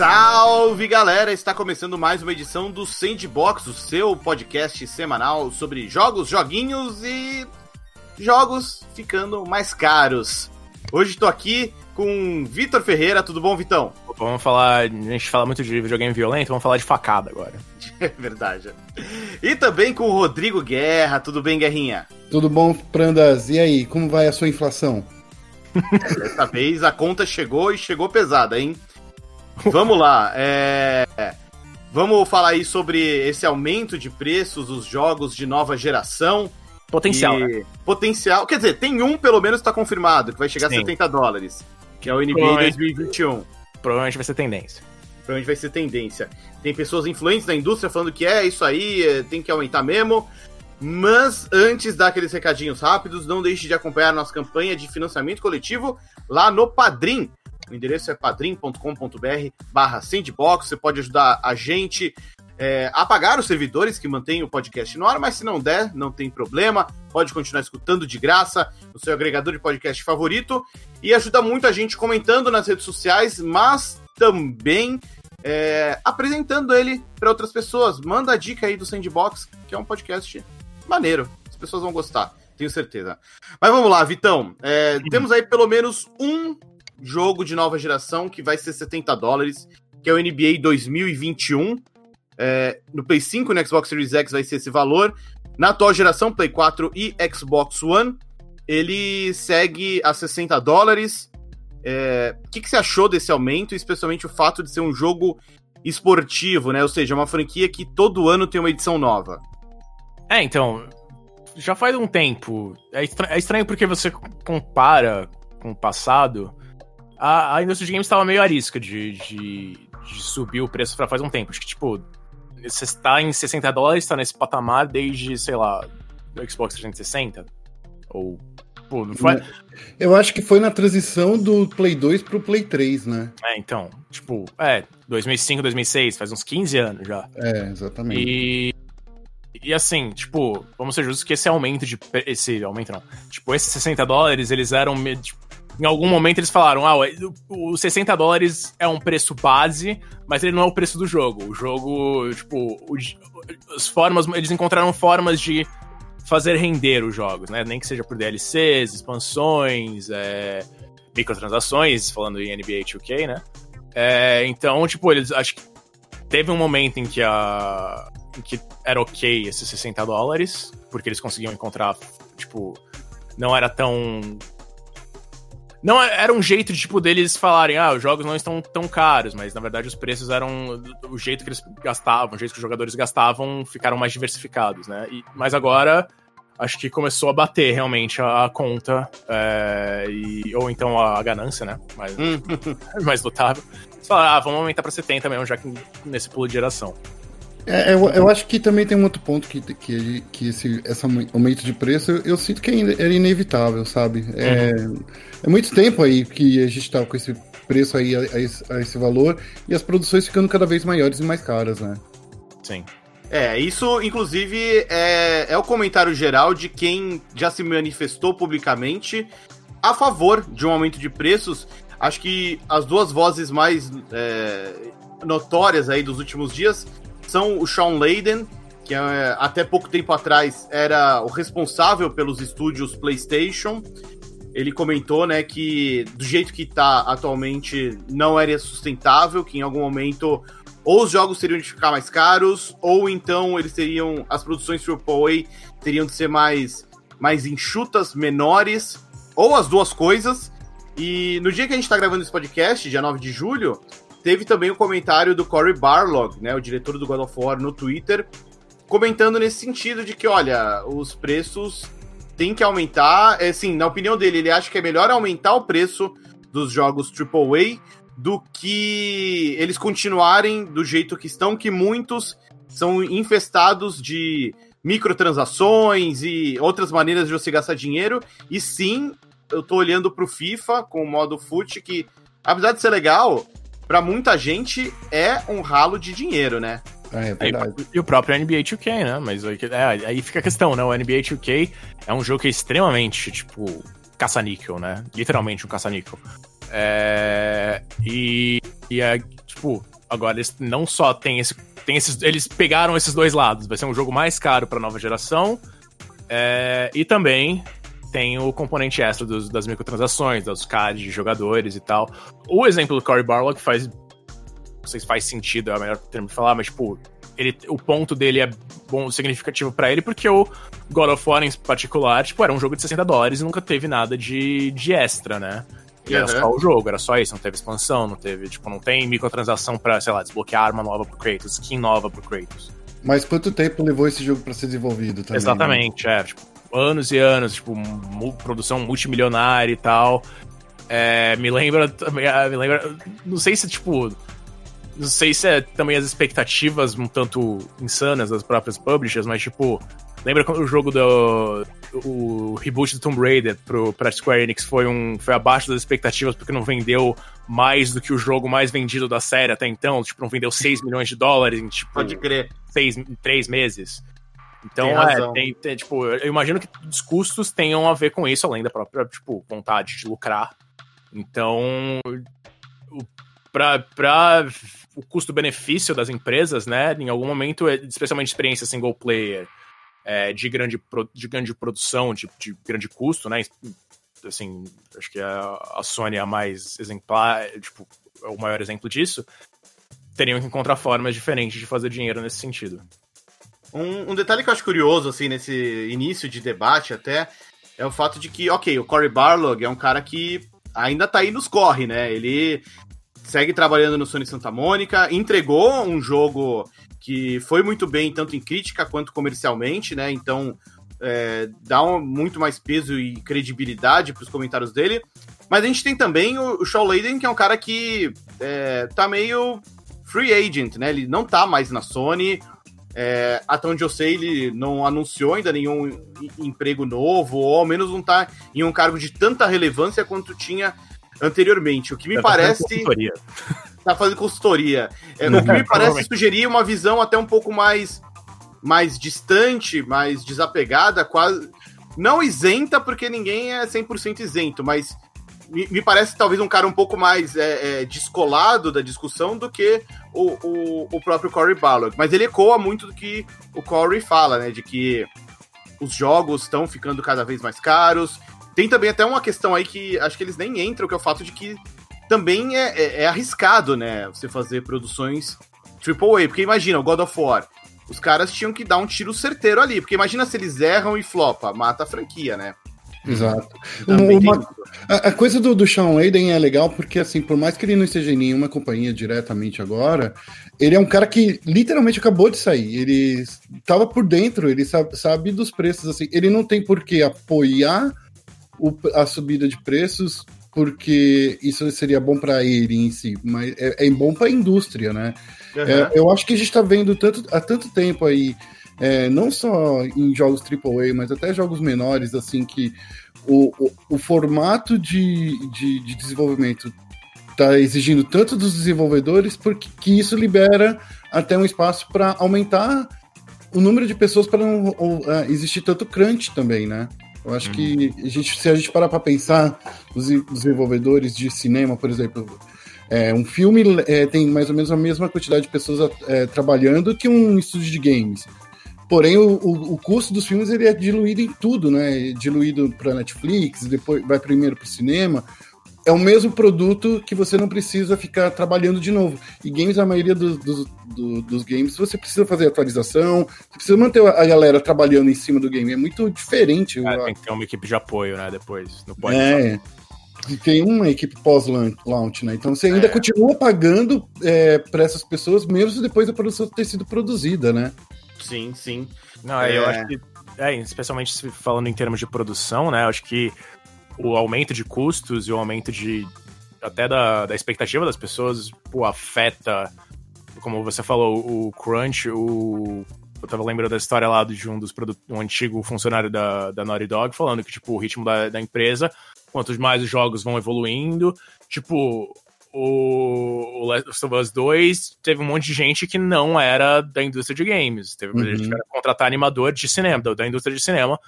Salve galera! Está começando mais uma edição do Sandbox, o seu podcast semanal sobre jogos, joguinhos e jogos ficando mais caros. Hoje estou aqui com Vitor Ferreira, tudo bom, Vitão? Vamos falar, a gente fala muito de videogame violento, vamos falar de facada agora. É verdade. E também com o Rodrigo Guerra, tudo bem, Guerrinha? Tudo bom, Prandas? E aí, como vai a sua inflação? Dessa vez a conta chegou e chegou pesada, hein? Vamos lá, é... Vamos falar aí sobre esse aumento de preços dos jogos de nova geração. Potencial, E- né? Potencial. Quer dizer, tem um pelo menos que tá confirmado, que vai chegar a Sim. 70 dólares. Que é o NBA Provavelmente. 2021. Provavelmente vai ser tendência. Provavelmente vai ser tendência. Tem pessoas influentes da indústria falando que é isso aí, é, tem que aumentar mesmo. Mas antes daqueles recadinhos rápidos, não deixe de acompanhar nossa campanha de financiamento coletivo lá no Padrim. O endereço é padrim.com.br barra sandbox. Você pode ajudar a gente é, a pagar os servidores que mantêm o podcast no ar, mas se não der, não tem problema. Pode continuar escutando de graça no seu agregador de podcast favorito. E ajuda muito a gente comentando nas redes sociais, mas também é, apresentando ele para outras pessoas. Manda a dica aí do Sandbox, que é um podcast maneiro. As pessoas vão gostar, tenho certeza. Mas vamos lá, Vitão. É, temos aí pelo menos um jogo de nova geração que vai ser 70 dólares, que é o NBA 2021. É, no Play 5 e no Xbox Series X vai ser esse valor. Na atual geração, Play 4 e Xbox One, ele segue a 60 dólares. É, o que, que você achou desse aumento, especialmente o fato de ser um jogo esportivo, né? Ou seja, uma franquia que todo ano tem uma edição nova. É, então, já faz um tempo. É, é estranho porque você compara com o passado. A, a indústria de games estava meio arisca de, de, de subir o preço pra faz um tempo. Acho que, tipo, você está em 60 dólares, está nesse patamar desde, sei lá, do Xbox 360. Ou. Pô, não foi. Eu acho que foi na transição do Play 2 pro Play 3, né? É, então, tipo, é, 2005, 2006, faz uns 15 anos já. É, exatamente. E. E assim, tipo, vamos ser justos que esse aumento de. Esse aumento não. Tipo, esses 60 dólares, eles eram. tipo, em algum momento eles falaram, ah, os 60 dólares é um preço base, mas ele não é o preço do jogo. O jogo, tipo, o as formas. Eles encontraram formas de fazer render os jogos, né? Nem que seja por DLCs, expansões, é, microtransações, falando em NBA 2K, né? É, então, tipo, eles acho que teve um momento em que a em que era ok esses 60 dólares, porque eles conseguiam encontrar, tipo, não era tão não é- era um jeito de tipo deles falarem, ah, os jogos não estão tão caros, mas na verdade os preços eram o jeito que eles gastavam, o jeito que os jogadores gastavam, ficaram mais diversificados, né? E, mas agora acho que começou a bater realmente a, a conta é, e, ou então a, a ganância, né? Mais, Hum. mais notável. Falaram, ah, vamos aumentar pra 70 mesmo, já que nesse pulo de geração. É, eu, eu acho que também tem um outro ponto que, que, que esse, esse aumento de preço eu, eu sinto que era inevitável, sabe? É, é muito tempo aí que a gente tá com esse preço aí a, a esse, a esse valor e as produções ficando cada vez maiores e mais caras, né? Sim. É, isso, inclusive, é, é o comentário geral de quem já se manifestou publicamente a favor de um aumento de preços. Acho que as duas vozes mais é, notórias aí dos últimos dias são o Sean Layden, que é, até pouco tempo atrás era o responsável pelos estúdios PlayStation. Ele comentou, né, que do jeito que tá atualmente não era sustentável, que em algum momento ou os jogos teriam de ficar mais caros, ou então eles teriam. As produções AAA teriam de ser mais, mais enxutas, menores, ou as duas coisas. E no dia que a gente tá gravando esse podcast, dia 9 de julho, teve também o comentário do Cory Barlog, né, o diretor do God of War, no Twitter, comentando nesse sentido de que, olha, os preços têm que aumentar. Assim, na opinião dele, ele acha que é melhor aumentar o preço dos jogos AAA do que eles continuarem do jeito que estão, que muitos são infestados de microtransações e outras maneiras de você gastar dinheiro. E sim, eu tô olhando pro FIFA com o modo FUT, que, apesar de ser legal, pra muita gente é um ralo de dinheiro, né? É Aí, verdade. e o próprio NBA 2K, né? Mas aí, é, aí fica a questão, né? O NBA 2K é um jogo que é extremamente, tipo, caça-níquel, né? Literalmente um caça-níquel. É, e, e é, tipo, agora eles não só tem esse. Tem esses, eles pegaram esses dois lados. Vai ser um jogo mais caro pra nova geração. É, e também tem o componente extra dos, das microtransações, dos cards de jogadores e tal. O exemplo do Cory Barlog faz. Não sei se faz sentido, é o melhor termo de falar, mas, tipo, ele, o ponto dele é bom, significativo para ele, porque o God of War, em particular, tipo, era um jogo de 60 dólares e nunca teve nada de, de extra, né? E era só o jogo, era só isso, não teve expansão, não teve, tipo, não tem microtransação pra, sei lá, desbloquear arma nova pro Kratos, skin nova pro Kratos. Mas quanto tempo levou esse jogo para ser desenvolvido também? Exatamente, né? é, tipo, anos e anos, tipo, produção multimilionária e tal. É, me lembra também, ah, me lembra, não sei se, tipo, não sei se é também as expectativas um tanto insanas das próprias publishers, mas, tipo, lembra quando o jogo do o reboot do Tomb Raider pro, pra Square Enix foi, um, foi abaixo das expectativas porque não vendeu mais do que o jogo mais vendido da série até então, tipo, não vendeu 6 milhões de dólares em, tipo, Pode crer. Seis, em 3 meses. Então, tem é, tem, tem, tipo, eu imagino que os custos tenham a ver com isso, além da própria, tipo, vontade de lucrar. Então, para o custo-benefício das empresas, né, em algum momento, é, especialmente experiência single player, é, de, grande, de grande produção, de, de grande custo, né, assim, acho que a, a Sony é a mais exemplar, tipo, é o maior exemplo disso, teriam que encontrar formas diferentes de fazer dinheiro nesse sentido. Um, um, detalhe que eu acho curioso, assim, nesse início de debate até, é o fato de que, ok, o Cory Barlog é um cara que ainda tá aí nos corre, né? Ele segue trabalhando no Sony Santa Mônica, entregou um jogo que foi muito bem, tanto em crítica quanto comercialmente, né? Então, é, dá um, muito mais peso e credibilidade para os comentários dele. Mas a gente tem também o, o Shaw Layden, que é um cara que é, tá meio free agent, né? Ele não tá mais na Sony. É, até onde eu sei, ele não anunciou ainda nenhum emprego novo, ou ao menos não tá em um cargo de tanta relevância quanto tinha anteriormente. O que me tá parece. Fazendo tá fazendo consultoria. É, o que me parece sugerir uma visão até um pouco mais, mais distante, mais desapegada, quase. Não isenta, porque ninguém é 100% isento, mas me, me, parece talvez um cara um pouco mais é, é, descolado da discussão do que o, o, o próprio Corey Ballard. Mas ele ecoa muito do que o Corey fala, né? De que os jogos estão ficando cada vez mais caros. Tem também até uma questão aí que acho que eles nem entram, que é o fato de que também é, é, é arriscado, né? Você fazer produções AAA. Porque imagina, o God of War. Os caras tinham que dar um tiro certeiro ali. Porque imagina se eles erram e flopa, mata a franquia, né? Exato. Uma, a, a, coisa do, do Sean Layden é legal porque, assim, por mais que ele não esteja em nenhuma companhia diretamente agora, ele é um cara que literalmente acabou de sair. Ele estava por dentro, ele sabe, sabe, dos preços, assim. Ele não tem por que apoiar o, a subida de preços porque isso seria bom para ele em si, mas é, é bom para a indústria, né? Uhum. É, eu acho que a gente está vendo tanto, há tanto tempo aí é, não só em jogos AAA, mas até jogos menores, assim, que o, o, o formato de, de, de desenvolvimento está exigindo tanto dos desenvolvedores, porque que isso libera até um espaço para aumentar o número de pessoas para não ou, uh, existir tanto crunch também, né? Eu acho uhum. que a gente, se a gente parar para pensar, os desenvolvedores de cinema, por exemplo, é, um filme é, tem mais ou menos a mesma quantidade de pessoas é, trabalhando que um estúdio de games. Porém, o, o, o, custo dos filmes ele é diluído em tudo, né? Diluído para Netflix, depois vai primeiro para o cinema. É o mesmo produto que você não precisa ficar trabalhando de novo. E games, a maioria dos, dos, dos games, você precisa fazer atualização, você precisa manter a galera trabalhando em cima do game. É muito diferente. É, tem que ter uma equipe de apoio, né? Depois. Não pode é. E tem uma equipe pós-launch, né? Então você ainda é. continua pagando é, para essas pessoas, mesmo depois da produção ter sido produzida, né? Sim, sim. Não, é... eu acho que, é, especialmente falando em termos de produção, né? Acho que o aumento de custos e o aumento de até da, da expectativa das pessoas pô, afeta, como você falou, o crunch, o eu tava lembrando da história lá de um dos um antigo funcionário da, da Naughty Dog falando que, tipo, o ritmo da, da empresa, quanto mais os jogos vão evoluindo, tipo, o, o Last of Us 2 teve um monte de gente que não era da indústria de games. Teve uhum. gente que era contratar animador de cinema, da, da, indústria de cinema,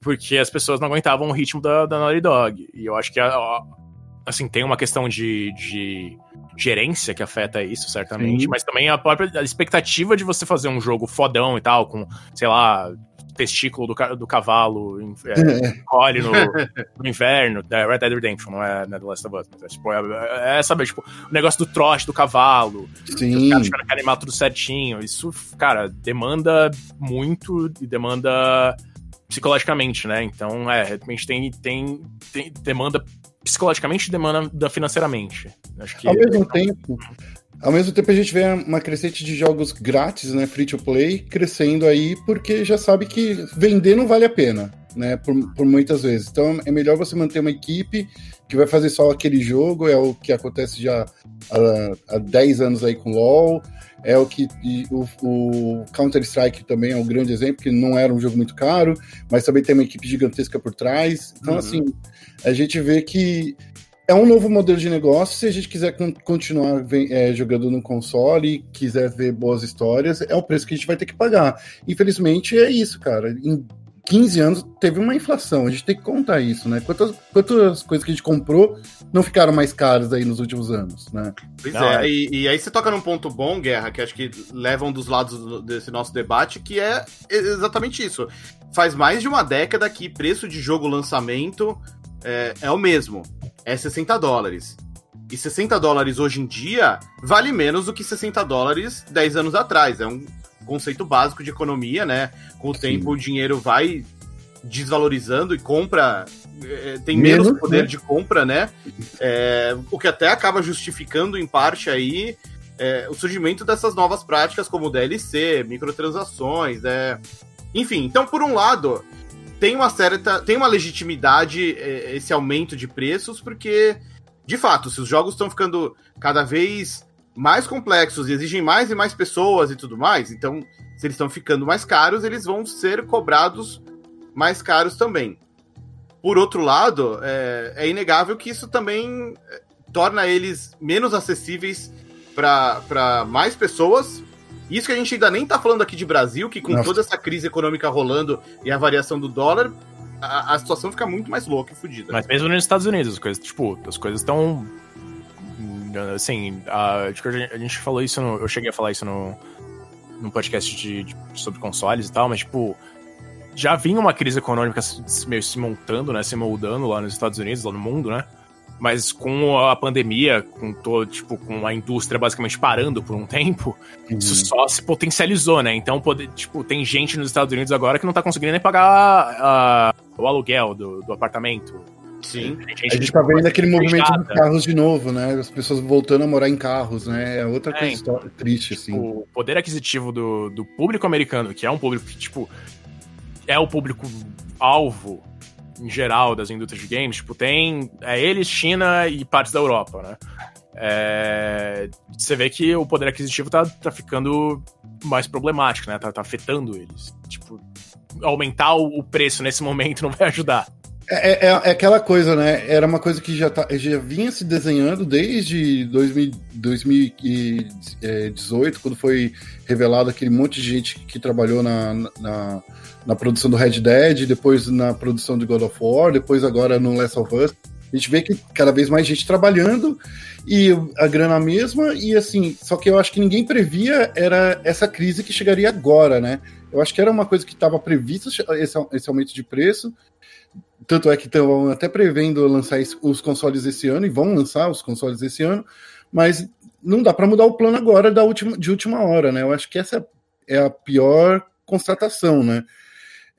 porque as pessoas não aguentavam o ritmo da, da Naughty Dog. E eu acho que a, a, assim, tem uma questão de, de gerência que afeta isso, certamente, Sim. mas também a própria expectativa de você fazer um jogo fodão e tal, com, sei lá, testículo do, do cavalo é, é. colhe no, no, inverno, é Red Dead Redemption, não é, não é The Last of Us, mas, é, tipo, é, é, sabe, tipo, o negócio do trote do cavalo, Sim. os caras querem animar tudo certinho, isso, cara, demanda muito e demanda psicologicamente, né? Então, é, realmente tem, tem, tem demanda psicologicamente e demanda financeiramente. Acho que Ao mesmo tempo, ao mesmo tempo a gente vê uma crescente de jogos grátis, né, free to play, crescendo aí porque já sabe que vender não vale a pena, né, por, por muitas vezes. Então é melhor você manter uma equipe que vai fazer só aquele jogo, é o que acontece já há, há 10 anos aí com LoL, é o que o, o Counter-Strike também é um grande exemplo, que não era um jogo muito caro, mas também tem uma equipe gigantesca por trás. Então, uhum. assim, a gente vê que é um novo modelo de negócio. Se a gente quiser continuar é, jogando no console, quiser ver boas histórias, é o preço que a gente vai ter que pagar. Infelizmente, é isso, cara. Em 15 anos teve uma inflação, a gente tem que contar isso, né? Quantas, quantas coisas que a gente comprou não ficaram mais caras aí nos últimos anos, né? Pois não, é, é. E, e, aí você toca num ponto bom, Guerra, que acho que leva um dos lados desse nosso debate, que é exatamente isso. Faz mais de uma década que preço de jogo lançamento é, é o mesmo é 60 dólares. E 60 dólares hoje em dia vale menos do que 60 dólares 10 anos atrás. É um conceito básico de economia, né? Com o Sim. tempo o dinheiro vai desvalorizando e compra é, tem menos, menos poder né? de compra, né? É, o que até acaba justificando em parte aí é, o surgimento dessas novas práticas como DLC, microtransações, é... enfim. Então, por um lado, tem uma certa. tem uma legitimidade é, esse aumento de preços, porque, de fato, se os jogos estão ficando cada vez mais complexos e exigem mais e mais pessoas e tudo mais, então, se eles estão ficando mais caros, eles vão ser cobrados mais caros também. Por outro lado, é, é inegável que isso também é, torna eles menos acessíveis para mais pessoas isso que a gente ainda nem tá falando aqui de Brasil, que com Nossa. toda essa crise econômica rolando e a variação do dólar, a, a situação fica muito mais louca e fodida. Mas mesmo nos Estados Unidos, as coisas, tipo, as coisas estão. Assim, a, a gente falou isso, no, eu cheguei a falar isso no, no podcast de, de, sobre consoles e tal, mas, tipo, já vinha uma crise econômica meio se montando, né, se moldando lá nos Estados Unidos, lá no mundo, né? Mas com a pandemia, com todo, tipo, com a indústria basicamente parando por um tempo, uhum. isso só se potencializou, né? Então, poder, tipo, tem gente nos Estados Unidos agora que não tá conseguindo nem pagar uh, o aluguel do, do apartamento. Sim. A gente, a gente tá vendo aquele movimento dos carros de novo, né? As pessoas voltando a morar em carros, né? É outra é, coisa então, triste, assim. O poder aquisitivo do, do público americano, que é um público que, tipo, é o público alvo em geral das indústrias de games, tipo, tem é eles, China e partes da Europa, né? É, você vê que o poder aquisitivo tá, tá ficando mais problemático, né? Tá, tá afetando eles. Tipo, aumentar o preço nesse momento não vai ajudar. É, é, é, aquela coisa, né? Era uma coisa que já, tá, já vinha se desenhando desde 2000, 2018, quando foi revelado aquele monte de gente que trabalhou na, na, na, produção do Red Dead, depois na produção de God of War, depois agora no Last of Us. A gente vê que cada vez mais gente trabalhando e a grana mesma, e assim, só que eu acho que ninguém previa era essa crise que chegaria agora, né? Eu acho que era uma coisa que estava prevista esse, esse aumento de preço, tanto é que estão até prevendo lançar os consoles esse ano, e vão lançar os consoles esse ano, mas não dá para mudar o plano agora da última, de última hora, né? Eu acho que essa é a pior constatação, né?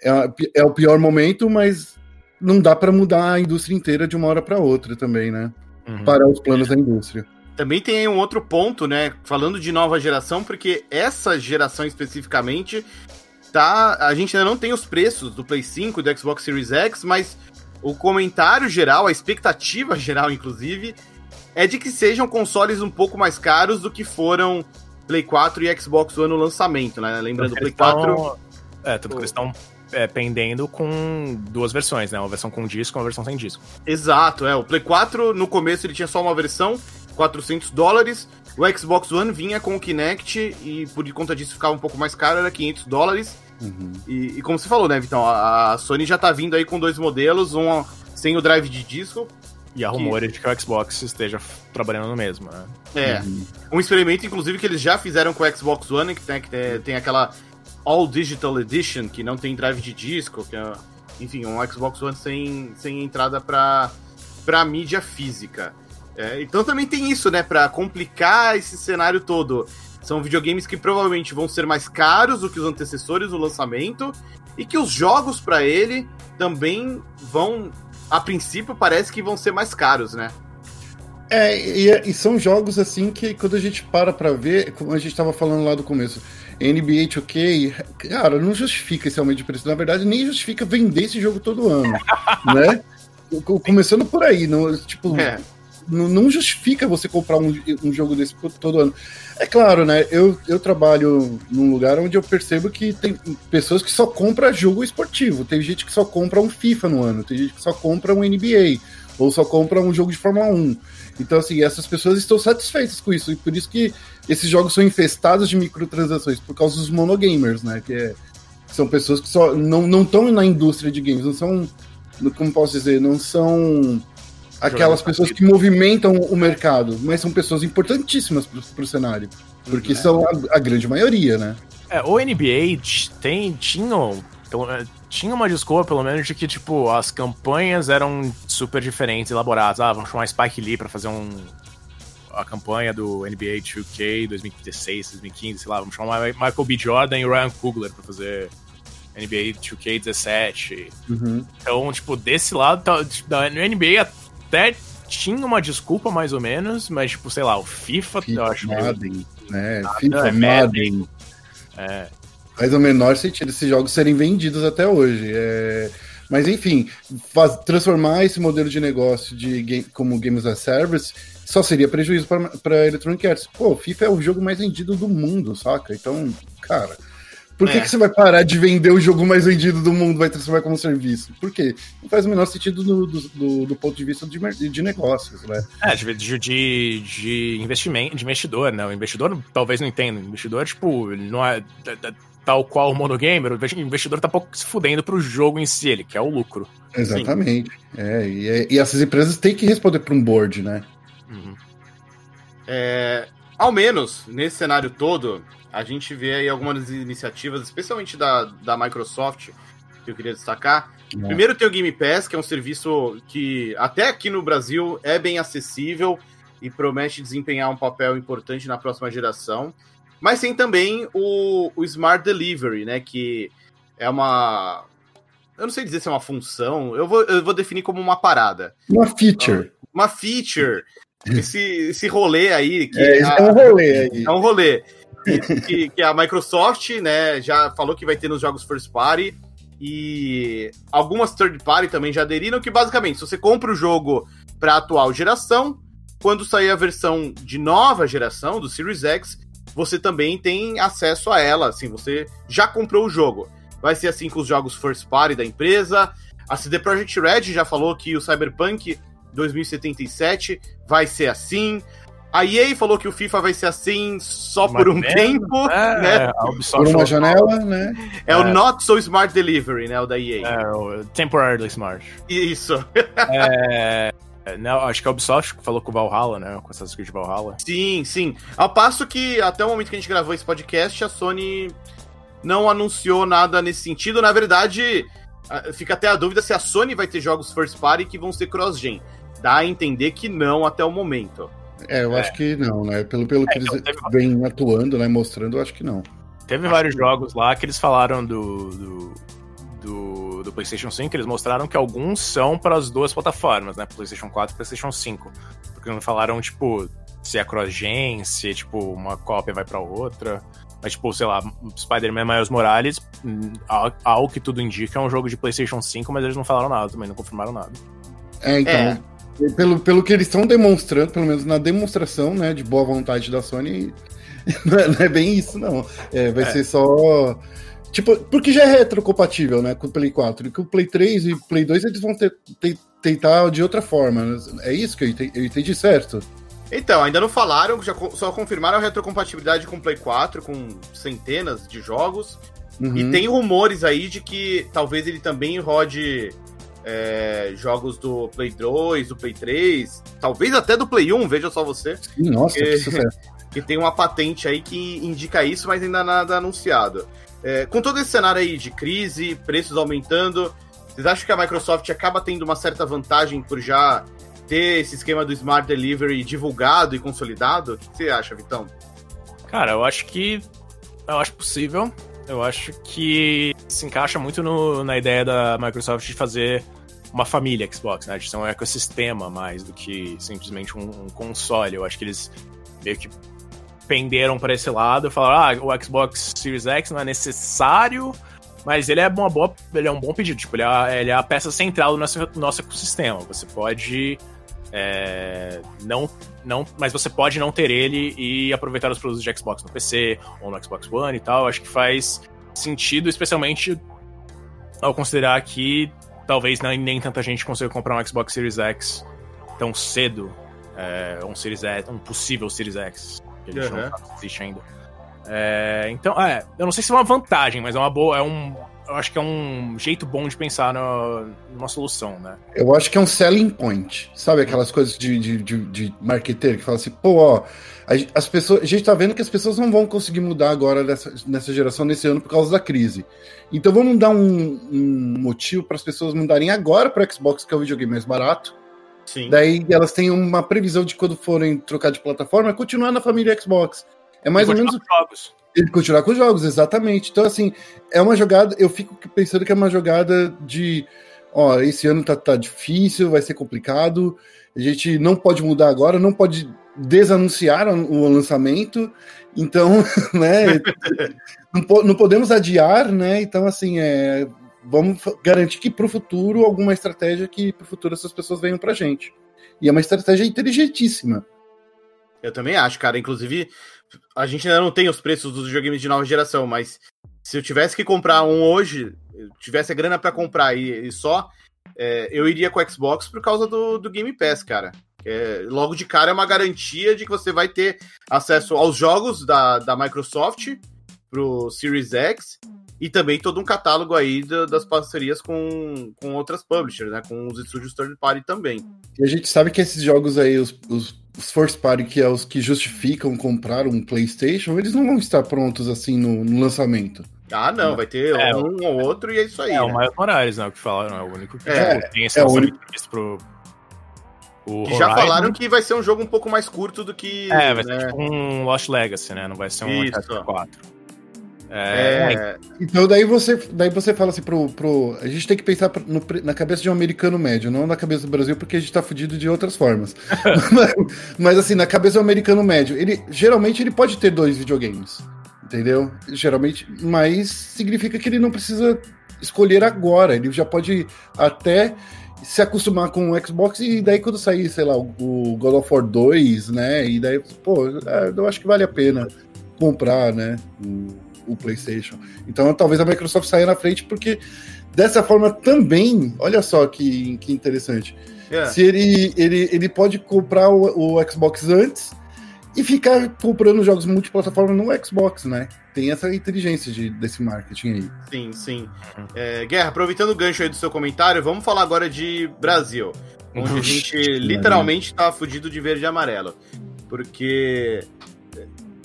É, a, é o pior momento, mas não dá para mudar a indústria inteira de uma hora para outra também, né? Uhum. Para os planos da indústria. Também tem um outro ponto, né? Falando de nova geração, porque essa geração especificamente tá. A gente ainda não tem os preços do Play 5 e do Xbox Series X, mas o comentário geral, a expectativa geral, inclusive, é de que sejam consoles um pouco mais caros do que foram Play 4 e Xbox One no lançamento, né? Lembrando, o Play 4. É, tanto que eles estão é, pendendo com duas versões, né? Uma versão com disco e uma versão sem disco. Exato, é. O Play 4, no começo, ele tinha só uma versão, 400 dólares. O Xbox One vinha com o Kinect e por conta disso ficava um pouco mais caro, era 500 dólares. Uhum. E, e, como você falou, né, Vitão, a, a, Sony já tá vindo aí com dois modelos, um sem o drive de disco, E há rumores de que o Xbox esteja trabalhando no mesmo, né? É. Uhum. Um experimento, inclusive, que eles já fizeram com o Xbox One, que tem, que tem aquela All Digital Edition, que não tem drive de disco, que é, enfim, um Xbox One sem, sem entrada para para mídia física. É, então também tem isso, né, para complicar esse cenário todo. São videogames que provavelmente vão ser mais caros do que os antecessores no lançamento e que os jogos para ele também vão, a princípio, parece que vão ser mais caros, né? É, e, e são jogos assim que quando a gente para pra ver, como a gente tava falando lá do começo, NBA 2K, cara, não justifica esse aumento de preço. Na verdade, nem justifica vender esse jogo todo ano, né? Começando por aí, não, tipo, é. Não, justifica você comprar um, um jogo desse todo ano. É claro, né? Eu, eu trabalho num lugar onde eu percebo que tem pessoas que só compram jogo esportivo. Tem gente que só compra um FIFA no ano, tem gente que só compra um NBA, ou só compra um jogo de Fórmula 1. Então, assim, essas pessoas estão satisfeitas com isso. E por isso que esses jogos são infestados de microtransações, por causa dos monogamers, né? Que é, são pessoas que só não estão na indústria de games, não são. Como posso dizer? Não são aquelas pessoas que movimentam o mercado, mas são pessoas importantíssimas para o cenário. Porque é. são a, a, grande maioria, né? É, o NBA tem, tinha, é, tinha uma desculpa, pelo menos, de que, tipo, as campanhas eram super diferentes, elaboradas. Ah, vamos chamar Spike Lee para fazer um, a campanha do NBA 2K 2016, 2015, sei lá, vamos chamar Michael B. Jordan e Ryan Coogler pra fazer NBA 2K17. Uhum. Então, tipo, desse lado, tá, tipo, da, no NBA até tinha uma desculpa, mais ou menos, mas, tipo, sei lá, o FIFA, FIFA eu acho Madden, né? FIFA, é, Madden. É. Faz o menor sentido esses jogos serem vendidos até hoje. É... Mas enfim, faz, transformar esse modelo de negócio de game, como Games as Service só seria prejuízo para Electronic Arts. Pô, FIFA é o jogo mais vendido do mundo, saca? Então, cara, por que, é. que você vai parar de vender o jogo mais vendido do mundo, vai transformar como serviço? Por quê? Não faz o menor sentido do, do, do, do ponto de vista de, de negócios, né? É, de, de, de investimento, de investidor, né? O investidor talvez não entenda. O investidor, tipo, não é tal qual o monogamer, o investidor tá pouco se fudendo pro jogo em si, ele quer o lucro. Exatamente. É, e, e, essas empresas têm que responder para um board, né? Uhum. É, ao menos, nesse cenário todo, a gente vê aí algumas iniciativas, especialmente da, da Microsoft, que eu queria destacar. É. Primeiro tem o Game Pass, que é um serviço que até aqui no Brasil é bem acessível e promete desempenhar um papel importante na próxima geração. Mas tem também o, o Smart Delivery, né? Que é uma. Eu não sei dizer se é uma função, eu vou, eu vou definir como uma parada. Uma feature. Uma feature esse, esse rolê aí. Que é, a, é um rolê aí. É um rolê. Que, que, a Microsoft, né, já falou que vai ter nos jogos first party. E algumas third party também já aderiram, que basicamente, se você compra o jogo para atual geração, quando sair a versão de nova geração, do Series X, você também tem acesso a ela, assim, você já comprou o jogo. Vai ser assim com os jogos first party da empresa. A CD Projekt Red já falou que o Cyberpunk 2077 vai ser assim. A EA falou que o FIFA vai ser assim só por um tempo, é, né? É, por uma janela, né? É, é, o Not So Smart Delivery, né? O da EA. É, o Temporarily Smart. Isso. é... Não, acho que a Ubisoft falou com o Valhalla, né? Com Assassin's Creed Valhalla. Sim, sim. Ao passo que, até o momento que a gente gravou esse podcast, a Sony não anunciou nada nesse sentido. Na verdade, fica até a dúvida se a Sony vai ter jogos first party que vão ser cross-gen dá a entender que não até o momento. É, eu é. acho que não, né? Pelo, pelo é, que então, eles teve... vêm atuando, né? Mostrando, eu acho que não. Teve vários jogos lá que eles falaram do, do, do, do, PlayStation 5, eles mostraram que alguns são para as duas plataformas, né? PlayStation 4 e PlayStation 5. Porque não falaram, tipo, se é cross-gen, se, tipo, uma cópia vai para outra. Mas, tipo, sei lá, Spider-Man Miles Morales, hum, ao que tudo indica, é um jogo de PlayStation 5, mas eles não falaram nada também, não confirmaram nada. É, então, é. Pelo, pelo que eles estão demonstrando, pelo menos na demonstração, né, de boa vontade da Sony, não é, não é bem isso, não. É, vai é. ser só. Tipo, porque já é retrocompatível, né, com o Play 4. E com o Play 3 e Play 2 eles vão ter, ter, tentar de outra forma. É isso que eu entendi, eu entendi certo. Então, ainda não falaram, já só confirmaram a retrocompatibilidade com o Play 4, com centenas de jogos. Uhum. E tem rumores aí de que talvez ele também rode é, jogos do Play 2, do Play 3, talvez até do Play 1, veja só você. Nossa, que, que sucesso. Que tem uma patente aí que indica isso, mas ainda nada anunciado. É, com todo esse cenário aí de crise, preços aumentando, vocês acham que a Microsoft acaba tendo uma certa vantagem por já ter esse esquema do Smart Delivery divulgado e consolidado? O que você acha, Vitão? Cara, eu acho que. Eu acho possível. Eu acho que se encaixa muito no, na ideia da Microsoft de fazer uma família Xbox, né? De ser um ecossistema mais do que simplesmente um, um console. Eu acho que eles meio que penderam para esse lado e falaram: ah, o Xbox Series X não é necessário, mas ele é uma boa, ele é um bom pedido. Tipo, ele é, ele é a peça central do nosso, nosso ecossistema. Você pode é, não, não, mas você pode não ter ele e aproveitar os produtos de Xbox no PC ou no Xbox One e tal. Acho que faz sentido, especialmente ao considerar que talvez nem, nem tanta gente consiga comprar um Xbox Series X tão cedo. É, um Series X, um possível Series X, que ele uhum. não existe ainda. É, então, é, eu não sei se é uma vantagem, mas é uma boa, é um, eu acho que é um jeito bom de pensar no, numa solução, né? Eu acho que é um selling point. Sabe aquelas coisas de, de, de, de marketeiro que fala assim, pô, ó, as pessoas, a gente tá vendo que as pessoas não vão conseguir mudar agora nessa, nessa geração, nesse ano, por causa da crise. Então vamos dar um, um motivo para as pessoas mudarem agora para Xbox, que é o videogame mais barato. Sim. Daí elas têm uma previsão de quando forem trocar de plataforma, continuar na família Xbox. É mais ou menos. Jogos. Ele continuar com os jogos, exatamente. Então, assim, é uma jogada. Eu fico pensando que é uma jogada de. Ó, esse ano tá, tá difícil, vai ser complicado. A gente não pode mudar agora, não pode desanunciar o lançamento. Então, né? não, não, podemos adiar, né? Então, assim, é, vamos garantir que para o futuro alguma estratégia que para o futuro essas pessoas venham para gente. E é uma estratégia inteligentíssima. Eu também acho, cara. Inclusive, a gente ainda não tem os preços dos videogames de nova geração, mas se eu tivesse que comprar um hoje, tivesse a grana para comprar e, e só, é, eu iria com o Xbox por causa do, do Game Pass, cara. É, logo de cara é uma garantia de que você vai ter acesso aos jogos da, da Microsoft pro Series X e também todo um catálogo aí do, das parcerias com, com outras publishers, né? Com os estúdios third party também. E a gente sabe que esses jogos aí, os, os os first party, que é os que justificam comprar um PlayStation, eles não vão estar prontos assim no, no lançamento. Ah, não, vai ter é, um ou outro e é isso aí. É, né? o Miles Morales, né? O que falaram, é o único que é, tipo, tem esse é o único... pro. O já falaram que vai ser um jogo um pouco mais curto do que. É, vai né? ser tipo um Lost Legacy, né? Não vai ser um Uncharted 4. É... é... Então daí você, daí você fala assim pro, pro. A gente tem que pensar no, na cabeça de um americano médio, não na cabeça do Brasil, porque a gente tá fudido de outras formas. mas, mas, assim, na cabeça do americano médio, ele geralmente ele pode ter dois videogames. Entendeu? Geralmente, mas significa que ele não precisa escolher agora. Ele já pode até se acostumar com o Xbox e daí quando sair, sei lá, o God of War 2, né? E daí, pô, é, eu acho que vale a pena comprar, né? O PlayStation. Então talvez a Microsoft saia na frente, porque dessa forma também, olha só que, que interessante. É. Se ele, ele, ele pode comprar o, o Xbox antes e ficar comprando jogos multiplataforma no Xbox, né? Tem essa inteligência de, desse marketing aí. Sim, sim. É, Guerra, aproveitando o gancho aí do seu comentário, vamos falar agora de Brasil. Onde a gente literalmente tá fudido de verde e amarelo. Porque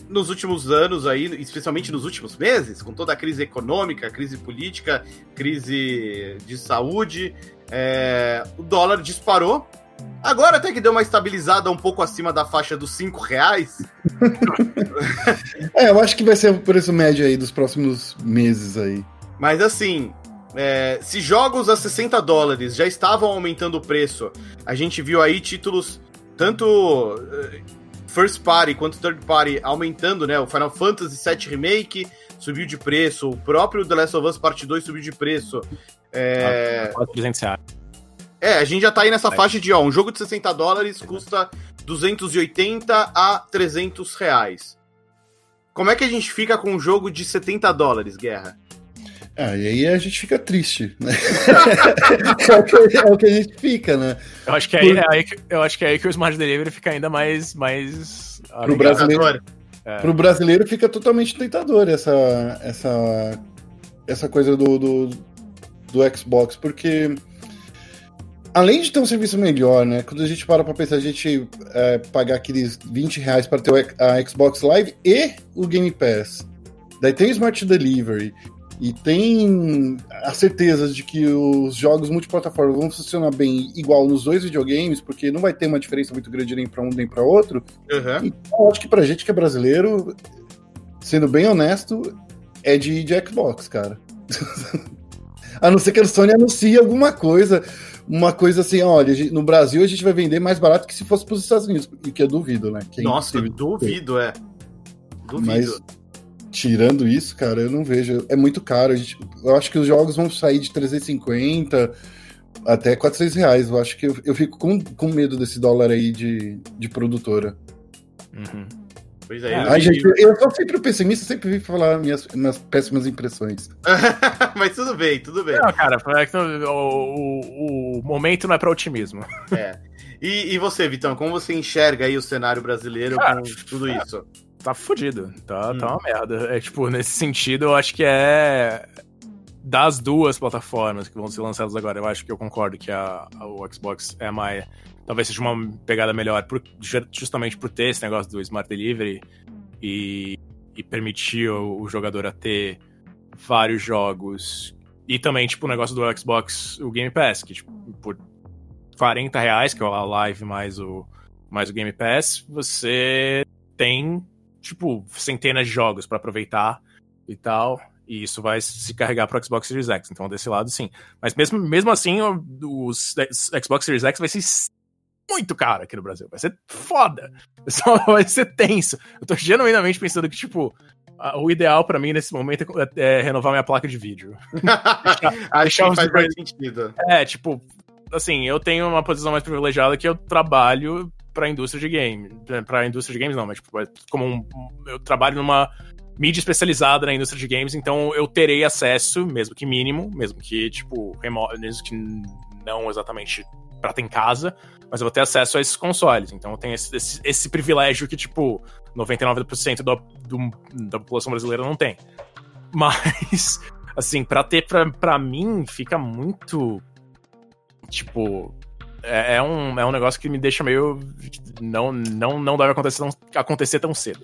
nos últimos anos aí, especialmente nos últimos meses, com toda a crise econômica, crise política, crise de saúde, é, o dólar disparou. Agora até que deu uma estabilizada um pouco acima da faixa dos 5 reais. é, eu acho que vai ser o preço médio aí dos próximos meses aí. Mas assim, é, se jogos a 60 dólares já estavam aumentando o preço, a gente viu aí títulos tanto first party quanto third party aumentando, né? O Final Fantasy VII Remake subiu de preço, o próprio The Last of Us Part 2 subiu de preço. É... Ah, 300 reais. É, a gente já tá aí nessa faixa de, ó, um jogo de 60 dólares custa 280 a 300 reais. Como é que a gente fica com um jogo de 70 dólares, Guerra? Ah, e aí a gente fica triste, né? é, o que, é, o que, a gente fica, né? Eu acho que, aí, Por... é aí, eu acho que é aí que o Smart Delivery fica ainda mais. mais pro, brasileiro, é. pro brasileiro fica totalmente tentador essa, essa, essa coisa do, do, do Xbox, porque além de ter um serviço melhor, né? Quando a gente para pra pensar, a gente é, pagar aqueles 20 reais para ter a Xbox Live e o Game Pass. Daí tem o Smart Delivery. E tem a certeza de que os jogos multiplataforma vão funcionar bem igual nos dois videogames, porque não vai ter uma diferença muito grande nem para um nem para outro. Uhum. Então, acho que pra gente que é brasileiro, sendo bem honesto, é de, de Xbox, cara. a não ser que a Sony anuncie alguma coisa, uma coisa assim, olha, no Brasil a gente vai vender mais barato que se fosse para os Estados Unidos, o que eu duvido, né? Quem Nossa, eu duvido, é. Duvido. Mas, tirando isso, cara, eu não vejo. É muito caro. A gente, eu acho que os jogos vão sair de 350 até 400 reais. Eu acho que eu, eu fico com, com medo desse dólar aí de, de produtora. Uhum. Pois é. Ai, gente, eu sou sempre pessimista, sempre vi falar minhas, minhas péssimas impressões. Mas tudo bem, tudo bem. Não, cara, é o, o, o momento não é para otimismo. É. E, e, você, Vitão, como você enxerga aí o cenário brasileiro com tudo isso? Tá fudido, tá, hum. tá uma merda. É tipo, nesse sentido, eu acho que é das duas plataformas que vão ser lançadas agora, eu acho que eu concordo que a, a o Xbox é mais talvez seja uma pegada melhor, por, justamente por ter esse negócio do Smart Delivery e, e permitir o, o, jogador a ter vários jogos. E também, tipo, o negócio do Xbox, o Game Pass, que, tipo, por 40 reais, que é a live mais o, mais o Game Pass, você tem, tipo, centenas de jogos para aproveitar e tal. E isso vai se carregar para o Xbox Series X. Então, desse lado, sim. Mas mesmo, mesmo assim, o, o Xbox Series X vai ser muito caro aqui no Brasil. Vai ser foda. Só vai ser tenso. Eu tô genuinamente pensando que, tipo, o ideal para mim nesse momento é, é, renovar minha placa de vídeo. Acho que faz mais sentido. É, tipo, assim, eu tenho uma posição mais privilegiada que eu trabalho pra indústria de games. Pra indústria de games não, mas tipo, é como um, eu trabalho numa mídia especializada na indústria de games, então eu terei acesso, mesmo que mínimo, mesmo que, tipo, remoto, mesmo que não exatamente pra ter em casa, mas eu vou ter acesso a esses consoles. Então eu tenho esse, esse, esse privilégio que, tipo, 99% do, do, da população brasileira não tem. Mas, assim, pra ter pra mim, fica muito. Tipo. É, é, um, é um negócio que me deixa meio. Não, não, não deve acontecer tão, acontecer tão cedo.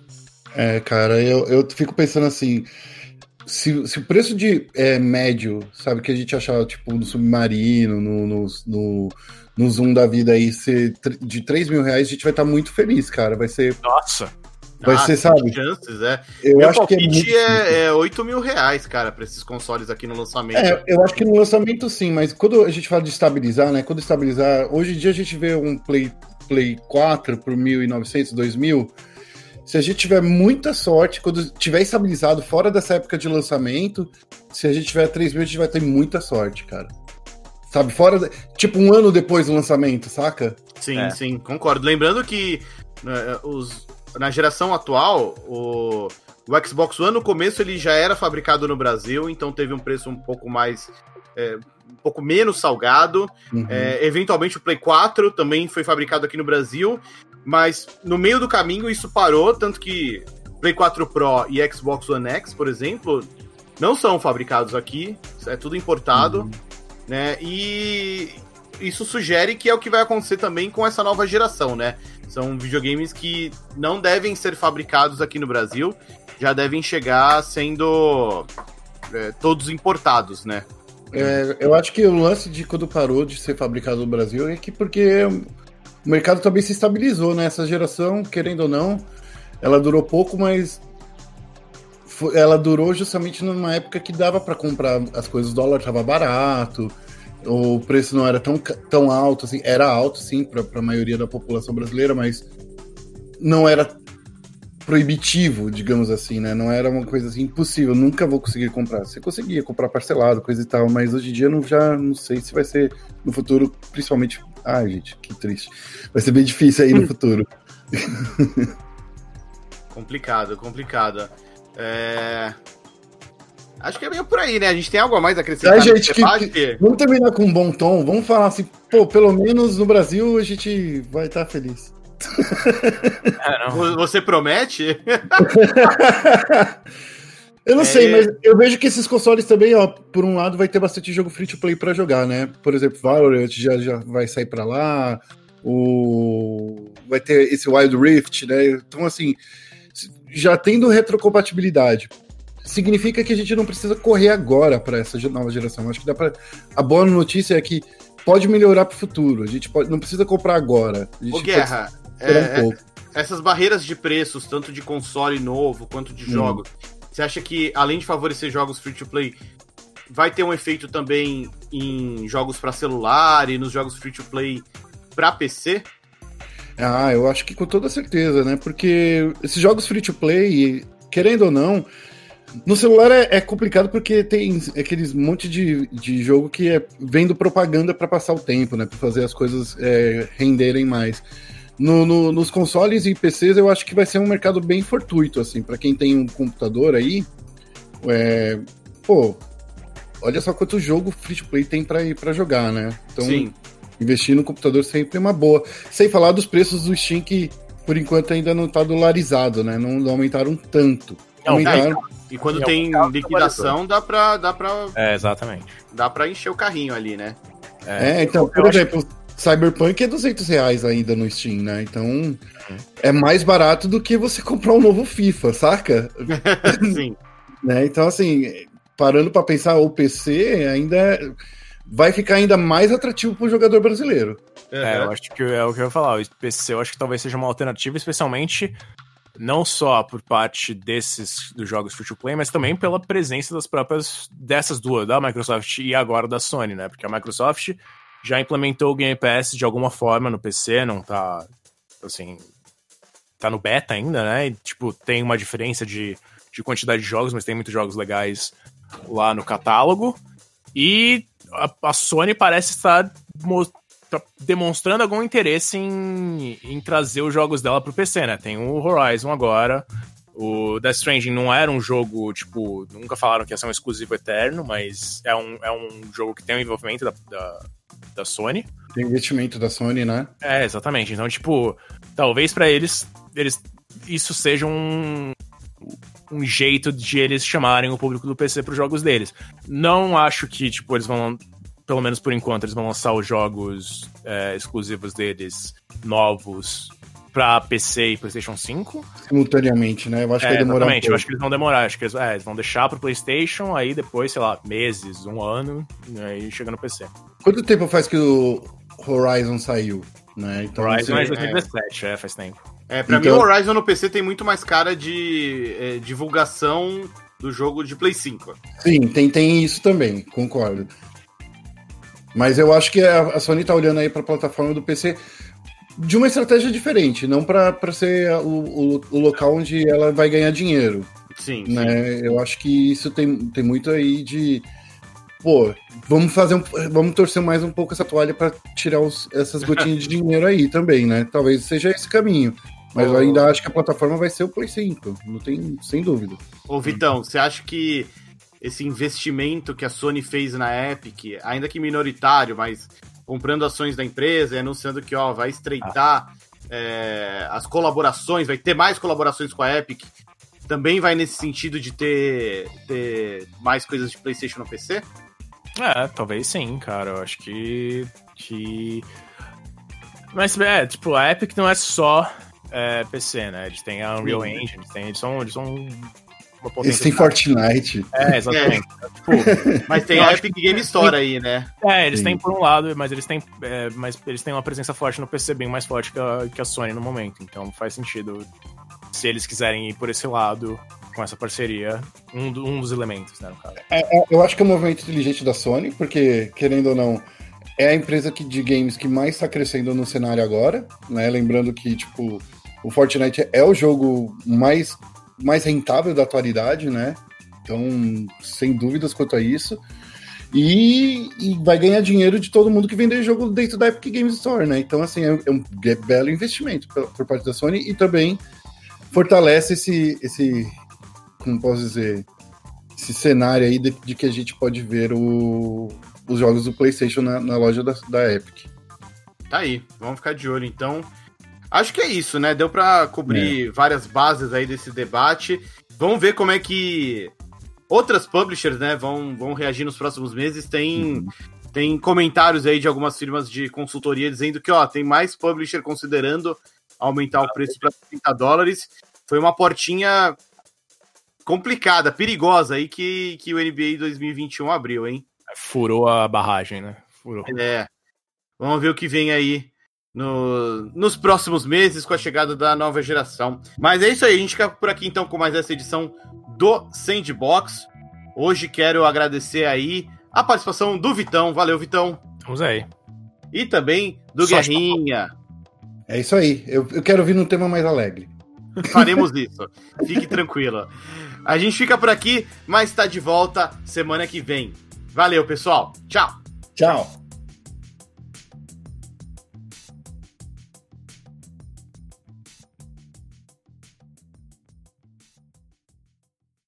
É, cara, eu, eu fico pensando assim. Se, se o preço de é, médio, sabe, que a gente achava, tipo, no submarino, no, no, no no Zoom da vida aí ser de 3 mil reais, a gente vai estar tá muito feliz, cara. Vai ser. Nossa! Vai ah, ser, sabe? Chances, é. Eu Meu acho que é, muito é, é 8 mil reais, cara, para esses consoles aqui no lançamento. É, eu acho que no lançamento sim, mas quando a gente fala de estabilizar, né? Quando estabilizar, hoje em dia a gente vê um Play, Play 4 por 1.900, 2.000. Se a gente tiver muita sorte, quando tiver estabilizado fora dessa época de lançamento, se a gente tiver 3 mil, a gente vai ter muita sorte, cara. Sabe, fora. Tipo, um ano depois do lançamento, saca? Sim, é. sim, concordo. Lembrando que né, os, na geração atual, o, o Xbox One no começo ele já era fabricado no Brasil, então teve um preço um pouco mais. É, um pouco menos salgado. Uhum. É, eventualmente o Play 4 também foi fabricado aqui no Brasil, mas no meio do caminho isso parou, tanto que Play 4 Pro e Xbox One X, por exemplo, não são fabricados aqui, é tudo importado. Uhum né? E isso sugere que é o que vai acontecer também com essa nova geração, né? São videogames que não devem ser fabricados aqui no Brasil, já devem chegar sendo é, todos importados, né? É, eu acho que o lance de quando parou de ser fabricado no Brasil é que porque o mercado também se estabilizou, né? Essa geração, querendo ou não, ela durou pouco, mas ela durou justamente numa época que dava para comprar as coisas, o dólar estava barato, o preço não era tão, tão alto, assim, era alto sim para a maioria da população brasileira, mas não era proibitivo, digamos assim, né? Não era uma coisa assim impossível, nunca vou conseguir comprar. Você conseguia comprar parcelado, coisa e tal, mas hoje em dia não já não sei se vai ser no futuro, principalmente. Ai, gente, que triste. Vai ser bem difícil aí no futuro. complicado, complicado. É... Acho que é meio por aí, né? A gente tem algo a mais a acrescentar. É, gente, que, que, vamos terminar com um bom tom. Vamos falar assim, pô, pelo menos no Brasil a gente vai estar tá feliz. É, Você promete? Eu não é... sei, mas eu vejo que esses consoles também, ó, por um lado, vai ter bastante jogo free to play para jogar, né? Por exemplo, Valorant já, já vai sair para lá, o vai ter esse Wild Rift, né? Então, assim, já tendo retrocompatibilidade, significa que a gente não precisa correr agora para essa nova geração. Acho que dá para a boa notícia é que pode melhorar para o futuro. A gente pode, não precisa comprar agora. A Guerra, é, um é, essas barreiras de preços, tanto de console novo quanto de hum. jogos, você acha que, além de favorecer jogos free to play, vai ter um efeito também em jogos para celular e nos jogos free to play para PC? Ah, eu acho que com toda certeza, né? Porque esses jogos free to play, querendo ou não, no celular é, é complicado porque tem aqueles monte de, de jogo que é vendo propaganda para passar o tempo, né? Para fazer as coisas é, renderem mais. No, no, nos consoles e PCs, eu acho que vai ser um mercado bem fortuito, assim, para quem tem um computador aí. É, pô, olha só quanto jogo free to play tem para ir para jogar, né? Então, Sim. investir no computador sempre é uma boa. Sem falar dos preços do Steam que por enquanto ainda não tá dolarizado, né? Não aumentaram tanto. Não, aumentaram. É, e quando tem liquidação, dá pra, dá pra. É, exatamente. Dá pra encher o carrinho ali, né? É, é então, por exemplo, acho... Cyberpunk é 200 reais ainda no Steam, né? Então é mais barato do que você comprar um novo FIFA, saca? Sim. né? Então, assim, parando para pensar, o PC ainda vai ficar ainda mais atrativo para o jogador brasileiro. É, eu acho que é o que eu ia falar. O PC eu acho que talvez seja uma alternativa, especialmente não só por parte desses dos jogos free to play, mas também pela presença das próprias dessas duas, da Microsoft e agora da Sony, né? Porque a Microsoft já implementou o Game Pass de alguma forma no PC, não tá assim, tá no beta ainda, né? E, tipo, tem uma diferença de, de quantidade de jogos, mas tem muitos jogos legais lá no catálogo. E a, a Sony parece estar tá demonstrando algum interesse em, em trazer os jogos dela pro PC, né? Tem o Horizon agora, o Death Stranding não era um jogo, tipo, nunca falaram que ia ser um exclusivo eterno, mas é um, é um jogo que tem um envolvimento da, da, da Sony. Tem investimento da Sony, né? É, exatamente. Então, tipo, talvez para eles, eles isso seja um, um jeito de eles chamarem o público do PC para os jogos deles. Não acho que, tipo, eles vão, pelo menos por enquanto, eles vão lançar os jogos é, exclusivos deles novos pra PC e PlayStation 5. Simultaneamente, né? Eu acho é, que vai demorar. Exatamente, um eu acho que eles vão demorar. Acho que eles, é, eles, vão deixar pro PlayStation, aí depois, sei lá, meses, um ano, aí chega no PC. Quanto tempo faz que o Horizon saiu? Né? Então, Horizon é 2017, é, faz tempo. É, pra então... mim o Horizon no PC tem muito mais cara de é, divulgação do jogo de Play 5. Sim, tem, tem isso também, concordo. Mas eu acho que a, a Sony tá olhando aí pra plataforma do PC de uma estratégia diferente, não para ser o, o, o, local onde ela vai ganhar dinheiro. Sim, né? Sim. Eu acho que isso tem, tem muito aí de. Pô, vamos fazer um, Vamos torcer mais um pouco essa toalha para tirar os, essas gotinhas de dinheiro aí também, né? Talvez seja esse caminho. Mas eu ainda acho que a plataforma vai ser o Play 5, não tem, sem dúvida. Ô, Vitão, você acha que esse investimento que a Sony fez na Epic, ainda que minoritário, mas comprando ações da empresa e anunciando que ó, vai estreitar é, as colaborações, vai ter mais colaborações com a Epic. Também vai nesse sentido de ter, ter mais coisas de PlayStation no PC? É, talvez sim, cara. Eu acho que. que... Mas, é, tipo, a Epic não é só é, PC, né? Eles têm a Unreal Engine, eles, têm, eles, são, eles são uma potência. Eles têm Fortnite. É, exatamente. É. Tipo, mas tem a Epic Game Store aí, né? É, eles Sim. têm por um lado, mas eles têm, é, mas eles têm uma presença forte no PC bem mais forte que a, que a Sony no momento. Então faz sentido se eles quiserem ir por esse lado com essa parceria, um, um dos elementos, né, no caso. É, é, eu acho que é um movimento inteligente da Sony, porque, querendo ou não, é a empresa que, de games que mais está crescendo no cenário agora, né? Lembrando que, tipo, o Fortnite é o jogo mais mais rentável da atualidade, né? Então, sem dúvidas quanto a isso. E, e, vai ganhar dinheiro de todo mundo que vender jogo dentro da Epic Games Store, né? Então, assim, é, é um belo investimento por, por, parte da Sony e também fortalece esse, esse como posso dizer, esse cenário aí de, de que a gente pode ver o, os jogos do PlayStation na, na loja da, da Epic. Tá aí, vamos ficar de olho então. Acho que é isso, né? Deu para cobrir é. várias bases aí desse debate. Vamos ver como é que outras publishers, né, vão, vão reagir nos próximos meses. Tem, uhum. tem comentários aí de algumas firmas de consultoria dizendo que, ó, tem mais publisher considerando aumentar o preço para 30 dólares. Foi uma portinha complicada, perigosa aí que, que o NBA 2021 abriu, hein? Furou a barragem, né? Furou. É. Vamos ver o que vem aí no, nos próximos meses com a chegada da nova geração. Mas é isso aí, a gente fica por aqui então com mais essa edição do Sandbox. Hoje quero agradecer aí a participação do Vitão. Valeu, Vitão. Vamos aí. E também do Só Guerrinha. É isso aí. Eu, eu quero vir num tema mais alegre. Faremos isso. Fique tranquilo. A gente fica por aqui, mas está de volta semana que vem. Valeu, pessoal. Tchau. Tchau.